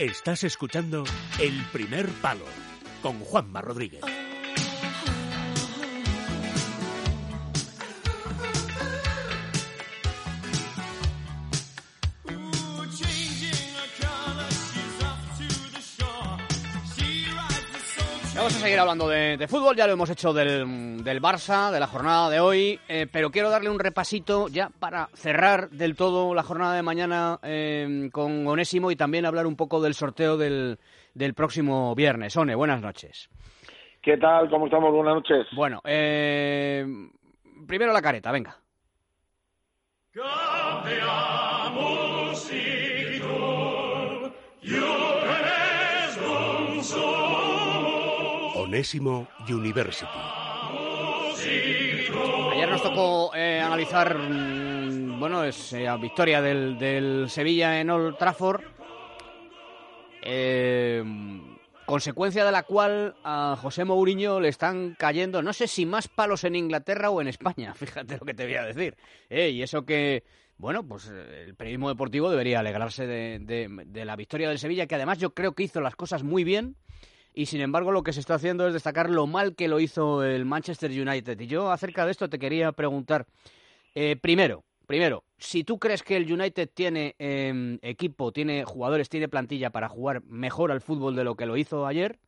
Estás escuchando El Primer Palo con Juanma Rodríguez. A seguir hablando de, fútbol, ya lo hemos hecho del, del Barça, de la jornada de hoy, eh, pero quiero darle un repasito ya para cerrar del todo la jornada de mañana eh, con Onésimo y también hablar un poco del sorteo del, del próximo viernes. One, buenas noches. ¿Qué tal? ¿Cómo estamos? Buenas noches. Bueno, eh, primero la careta, venga. Onésimo University. Ayer nos tocó eh, analizar, mm, bueno, es eh, victoria del, del Sevilla en Old Trafford. Eh, consecuencia de la cual a José Mourinho le están cayendo, no sé si más palos en Inglaterra o en España, fíjate lo que te voy a decir. Eh, y eso que, bueno, pues eh, el periodismo deportivo debería alegrarse de, de, de la victoria del Sevilla, que además yo creo que hizo las cosas muy bien y sin embargo lo que se está haciendo es destacar lo mal que lo hizo el Manchester United. Y yo acerca de esto te quería preguntar, eh, primero, primero, si tú crees que el United tiene eh, equipo, tiene jugadores, tiene plantilla para jugar mejor al fútbol de lo que lo hizo ayer.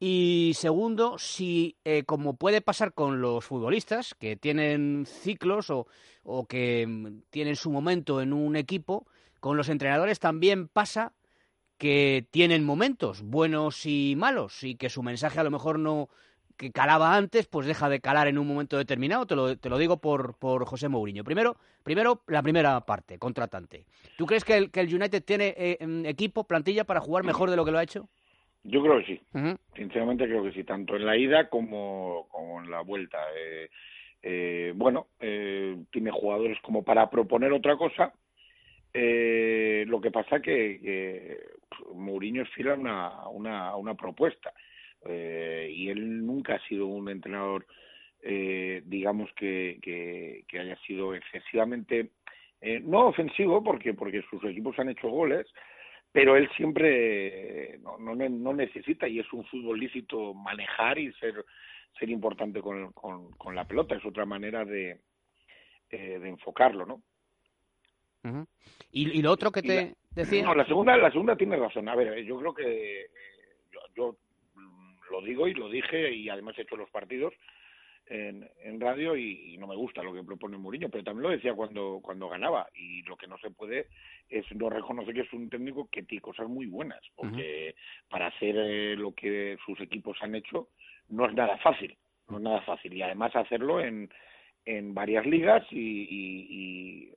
Y segundo, si eh, como puede pasar con los futbolistas que tienen ciclos o, o que mm, tienen su momento en un equipo, con los entrenadores también pasa que tienen momentos buenos y malos y que su mensaje a lo mejor no que calaba antes, pues deja de calar en un momento determinado. Te lo, te lo digo por, por José Mourinho. Primero, primero, la primera parte, contratante. ¿Tú crees que el, que el United tiene eh, equipo, plantilla para jugar mejor de lo que lo ha hecho? Yo creo que sí. Uh -huh. Sinceramente creo que sí, tanto en la ida como, como en la vuelta. Eh, eh, bueno, eh, tiene jugadores como para proponer otra cosa. Eh, lo que pasa que, que Mourinho es fiel a una, una, una propuesta eh, y él nunca ha sido un entrenador, eh, digamos que, que, que, haya sido excesivamente eh, no ofensivo porque porque sus equipos han hecho goles, pero él siempre no, no, no necesita y es un fútbol lícito manejar y ser ser importante con, con, con la pelota es otra manera de eh, de enfocarlo, ¿no? Uh -huh. ¿Y, ¿Y, lo otro que te la, decía? No, la segunda, la segunda tiene razón. A ver, yo creo que eh, yo, yo, lo digo y lo dije y además he hecho los partidos en, en radio y, y, no me gusta lo que propone Mourinho, pero también lo decía cuando cuando ganaba y lo que no se puede es no reconocer que es un técnico que tiene cosas muy buenas, porque uh -huh. para hacer eh, lo que sus equipos han hecho no es nada fácil, no es nada fácil y además hacerlo en en varias ligas y, y, y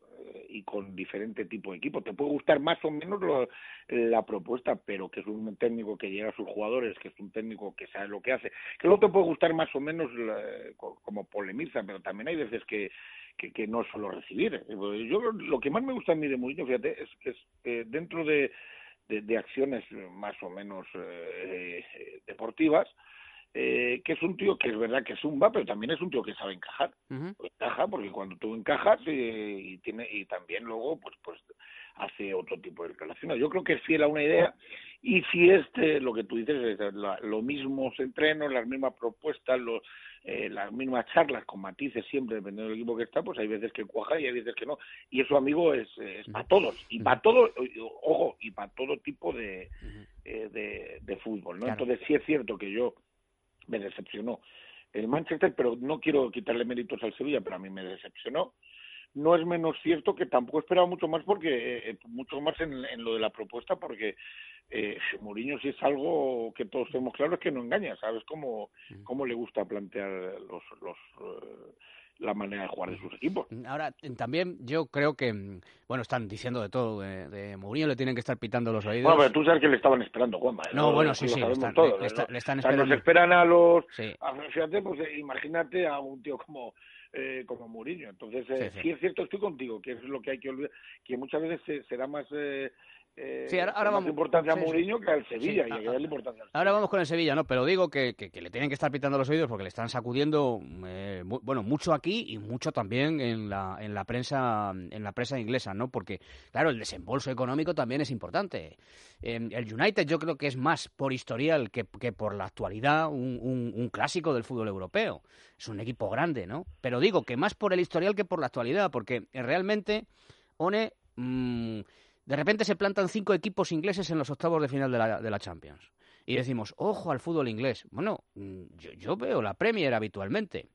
y con diferente tipo de equipo. Te puede gustar más o menos lo, la propuesta, pero que es un técnico que llega a sus jugadores, que es un técnico que sabe lo que hace. Que luego te puede gustar más o menos la, como polemiza, pero también hay veces que, que, que, no solo recibir. Yo lo que más me gusta a mí de Mourinho, fíjate, es es, eh, dentro de, de, de, acciones más o menos eh, deportivas, eh, que es un tío que es verdad que es un va, pero también es un tío que sabe encajar. Uh -huh. Encaja porque cuando tú encajas eh, y tiene y también luego pues pues hace otro tipo de relaciones. Yo creo que es fiel a una idea y si este lo que tú dices es la, los mismos entrenos, las mismas propuestas, los, eh, las mismas charlas con matices siempre dependiendo del equipo que está, pues hay veces que cuaja y hay veces que no. Y eso, amigo, es, es para todos y para todo, ojo, y para todo tipo de, eh, de, de fútbol, ¿no? Claro. Entonces sí es cierto que yo me decepcionó el Manchester, pero no quiero quitarle méritos al Sevilla, pero a mí me decepcionó. No es menos cierto que tampoco esperaba mucho más porque eh, mucho más en, en, lo de la propuesta porque eh, Mourinho si es algo que todos tenemos claro es que no engaña, sabes cómo, cómo le gusta plantear los los uh, la manera de jugar de sus equipos. Ahora, también yo creo que, bueno, están diciendo de todo, de, de Mourinho le tienen que estar pitando los oídos. Bueno, pero tú sabes que le estaban esperando, Juanma. ¿eh? No, bueno, sí, sí, lo están, todos, le, está, ¿no? le, están o sea, esperando. nos esperan a los... Sí. A, fíjate, pues eh, imagínate a un tío como... Eh, como Mourinho. Entonces, eh, sí, sí. sí, es cierto, estoy contigo, que es lo que hay que olvidar, que muchas veces se, se da más... Eh, eh, Sí, ahora- ahora más vamos- importancia a sí, sí. Mourinho que al Sevilla, Sí, y hay que a- darle importancia al Ahora vamos con el Sevilla, ¿no? Pero digo que, que- que le tienen que estar pitando los oídos porque le están sacudiendo, eh, bueno, mucho aquí y mucho también en la, en la prensa, en la prensa inglesa, ¿no? Porque, claro, el desembolso económico también es importante. Eh, el United yo creo que es más por historial que, que por la actualidad un, un- un clásico del fútbol europeo. Es un equipo grande, ¿no? Pero digo que más por el historial que por la actualidad, porque realmente, One, mm, de repente se plantan cinco equipos ingleses en los octavos de final de la, de la Champions. Y decimos, ojo al fútbol inglés. Bueno, mm, yo, yo veo la Premier habitualmente.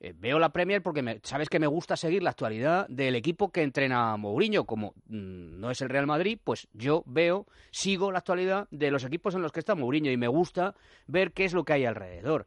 Eh, veo la Premier porque me- sabes que me gusta seguir la actualidad del equipo que entrena Mourinho. Como mm, no es el Real Madrid, pues yo veo, sigo la actualidad de los equipos en los que está Mourinho y me gusta ver qué es lo que hay alrededor.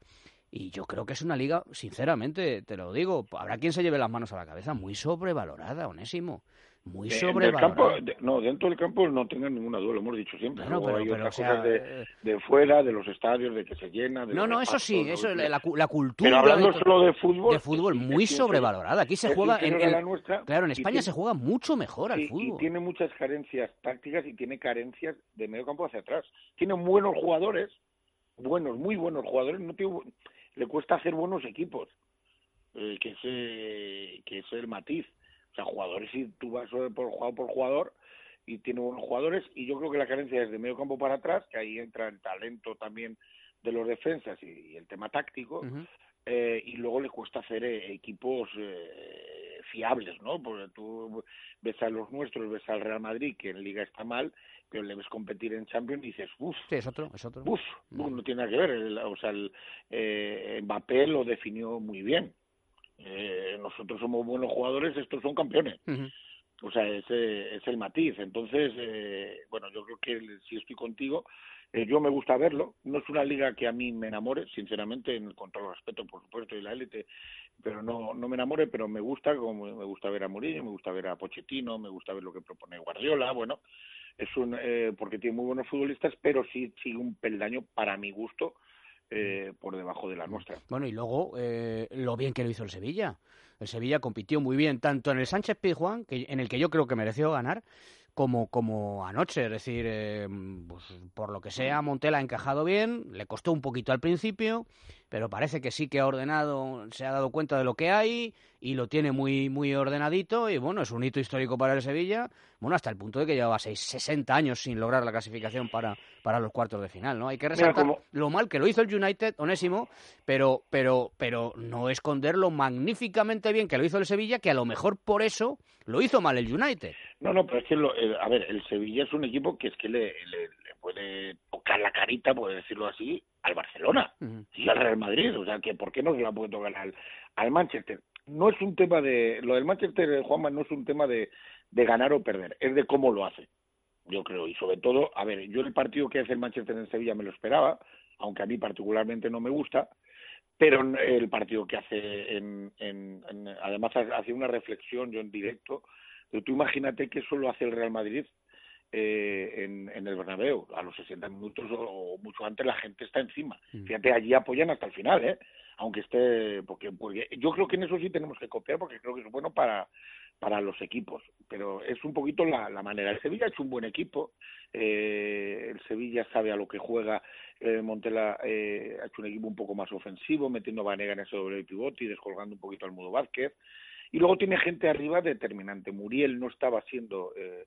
Y yo creo que es una liga, sinceramente, te lo digo, habrá quien se lleve las manos a la cabeza, muy sobrevalorada, Onésimo. Muy Eh, sobrevalorada. campo, de- no, dentro del campo no tengan ninguna duda, lo hemos dicho siempre. Bueno, pero- hay pero, otras o sea, cosas de, eh, de fuera, de los estadios, de que se llena. De No, no, eso sí, eso, ¿no? la, la cultura. Pero hablando de solo de fútbol. de fútbol muy sobrevalorada. Aquí se es juega en, en- la nuestra claro, en España tiene- se juega mucho mejor al Sí, y fútbol. tiene muchas carencias tácticas y tiene carencias de medio campo hacia atrás. Tiene buenos jugadores, buenos, muy buenos jugadores, no tiene, le cuesta hacer buenos equipos, eh, que, es, eh, que es el matiz. O sea, jugadores, si tú vas por jugador por jugador y tiene buenos jugadores, y yo creo que la carencia es de medio campo para atrás, que ahí entra el talento también de los defensas y, y el tema táctico, Ujú. eh, y luego le cuesta hacer eh, equipos eh, fiables, ¿no? Porque tú ves a los nuestros, ves al Real Madrid, que en Liga está mal, pero le ves competir en Champions y dices, uff, Sí, es otro, es otro. uff, no tiene nada que ver. El- o sea, el, eh, Mbappé lo definió muy bien. Eh, nosotros somos buenos jugadores, estos son campeones. Ujú. O sea, ese es el matiz. Entonces, eh, bueno, yo creo que si estoy contigo, eh, yo me gusta verlo. No es una liga que a mí me enamore, sinceramente, en- con todo el respeto, por supuesto, y la élite, pero no, no me enamore, pero me gusta, como me gusta ver a Mourinho, me gusta ver a Pochettino, me gusta ver lo que propone Guardiola, bueno, es un, eh, porque tiene muy buenos futbolistas, pero sí sigue un peldaño, para mi gusto, eh, por debajo de la nuestra. Bueno, y luego eh, lo bien que lo hizo el Sevilla. El Sevilla compitió muy bien tanto en el Sánchez Pizjuán, que, en el que yo creo que mereció ganar, como, como anoche. Es decir, eh, pues, por lo que sea, Montela ha encajado bien, le costó un poquito al principio, pero parece que sí que ha ordenado, se ha dado cuenta de lo que hay y lo tiene muy, muy ordenadito. Y bueno, es un hito histórico para el Sevilla, bueno, hasta el punto de que llevaba seis, 60 años sin lograr la clasificación para, para los cuartos de final, ¿no? Hay que Mira, resaltar como- lo mal que lo hizo el United, Onésimo, pero, pero, pero no esconder lo magníficamente bien que lo hizo el Sevilla, que a lo mejor por eso lo hizo mal el United. No, no, pero es que, lo- eh, a ver, el Sevilla es un equipo que es que le- le puede tocar la carita, por decirlo así, al Barcelona Ujú. y al Real Madrid. O sea, que ¿por qué no se la puede tocar al, al Manchester? No es un tema de... Lo del Manchester, Juanma, no es un tema de, de ganar o perder, es de cómo lo hace, yo creo. Y sobre todo, a ver, yo el partido que hace el Manchester en Sevilla me lo esperaba, aunque a mí particularmente no me gusta, pero el partido que hace en, en- en- además hace una reflexión yo en directo pero tú imagínate que eso lo hace el Real Madrid eh, en, en el Bernabéu. A los 60 minutos o, o mucho antes la gente está encima. Mm. fíjate allí apoyan hasta el final eh aunque esté porque, porque yo creo que en eso sí tenemos que copiar porque creo que es bueno para para los equipos. Pero es un poquito la, la manera. El Sevilla es un buen equipo. Eh, el Sevilla sabe a lo que juega. Eh, Montela eh, ha hecho un equipo un poco más ofensivo metiendo a Vanega en ese doble pivote y descolgando un poquito al Mudo Vázquez. Y luego tiene gente arriba determinante. Muriel no estaba siendo eh,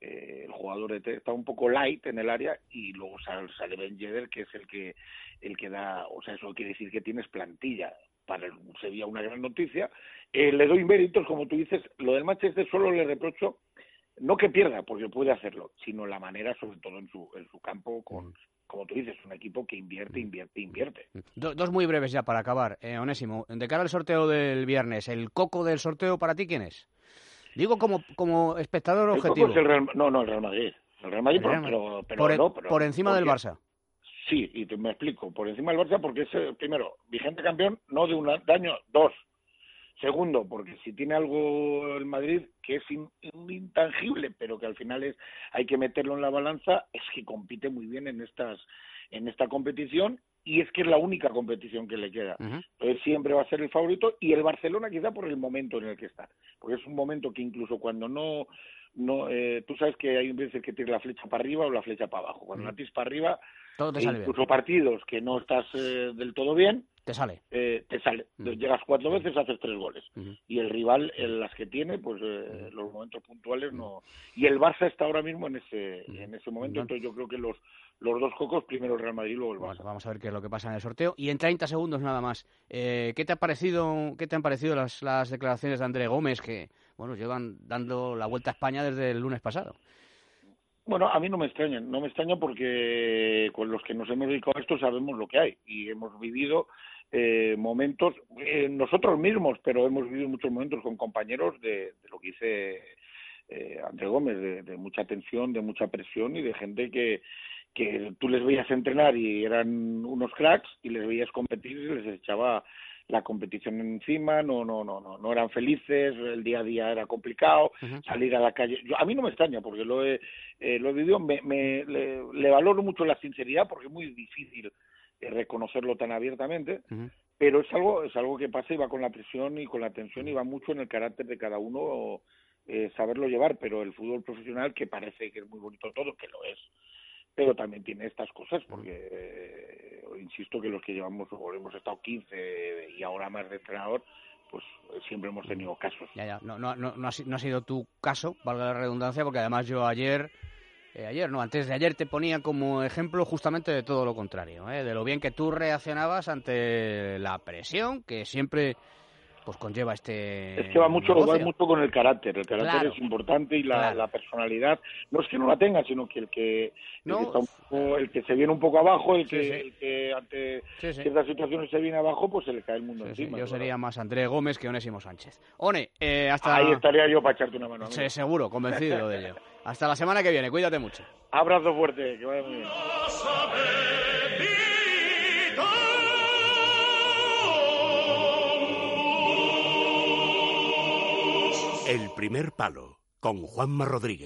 eh, el jugador, de, está un poco light en el área y luego sale, sale Ben Yedder, que es el que, el que da, o sea, eso quiere decir que tienes plantilla. Para el Sevilla una gran noticia. Eh, le doy méritos, como tú dices, lo del Manchester solo le reprocho no que pierda, porque puede hacerlo, sino la manera, sobre todo en su, en su campo, con, como tú dices, un equipo que invierte, invierte, invierte. Do- dos muy breves ya para acabar, eh, Onésimo. De cara al sorteo del viernes, ¿el coco del sorteo para ti quién es? Digo como, como espectador objetivo. el Real- no, no, el Real Madrid. El Real Madrid, El Real pero, Madrid. pero, por, e- no, pero- por encima del porque- Barça. Sí, y te, me explico. Por encima del Barça, porque es, eh, primero, vigente campeón, no de un año, dos. Segundo, porque si tiene algo el Madrid que es in- intangible, pero que al final es hay que meterlo en la balanza, es que compite muy bien en estas en esta competición y es que es la única competición que le queda. Ujú. Entonces siempre va a ser el favorito y el Barcelona quizá por el momento en el que está, porque es un momento que incluso cuando no no eh, tú sabes que hay veces que tienes la flecha para arriba o la flecha para abajo. Cuando la tienes para arriba, Todo te e sale incluso bien. partidos que no estás eh, del todo bien, Te sale. eh, te sale. Ujú. Llegas cuatro veces, haces tres goles. Ujú. Y el rival, en las que tiene, pues eh, los momentos puntuales no. Y el Barça está ahora mismo en ese en ese momento. Entonces yo creo que los los dos cocos, primero el Real Madrid y luego el Barça. Bueno, vamos a ver qué es lo que pasa en el sorteo. Y en 30 segundos nada más. Eh, ¿Qué te ha parecido, qué te han parecido las, las declaraciones de André Gómez que, bueno, llevan dando la vuelta a España desde el lunes pasado? Bueno, a mí no me extraña, no me extraña porque con los que nos hemos dedicado a esto sabemos lo que hay y hemos vivido eh, momentos, eh, nosotros mismos, pero hemos vivido muchos momentos con compañeros de, de lo que dice eh, André Gómez, de, de mucha tensión, de mucha presión y de gente que, que tú les veías entrenar y eran unos cracks y les veías competir y les echaba la competición encima, no, no, no, no, no eran felices, el día a día era complicado, Ujú. salir a la calle. Yo, a mí no me extraña porque lo he, eh, lo he vivido, me, me- le, le valoro mucho la sinceridad porque es muy difícil reconocerlo tan abiertamente, Ujú. pero es algo, es algo que pasa y va con la presión y con la tensión y va mucho en el carácter de cada uno eh, saberlo llevar, pero el fútbol profesional que parece que es muy bonito todo, que lo es, pero también tiene estas cosas porque eh, insisto que los que llevamos o hemos estado 15 y ahora más de entrenador pues eh, siempre hemos tenido casos Ya, ya. No, no, no, no, ha, no ha sido tu caso, valga la redundancia, porque además yo ayer, eh, ayer no, antes de ayer te ponía como ejemplo justamente de todo lo contrario, ¿eh? de lo bien que tú reaccionabas ante la presión que siempre pues conlleva este Es que va mucho, va negocio. mucho con el carácter. El carácter Claro. es importante y la, Claro. la personalidad. No es que no la tenga, sino que el que, el, No. que está un poco- el que se viene un poco abajo, el Sí, que, sí. el que ante Sí, ciertas situaciones se viene abajo, pues se le cae el mundo encima. yo sería más André Gómez que Onésimo Sánchez. One, eh, hasta... Ahí estaría yo para echarte una mano. seguro, convencido de ello. Hasta la semana que viene, cuídate mucho. Abrazo fuerte, que vaya muy bien. El primer palo con Juanma Rodríguez.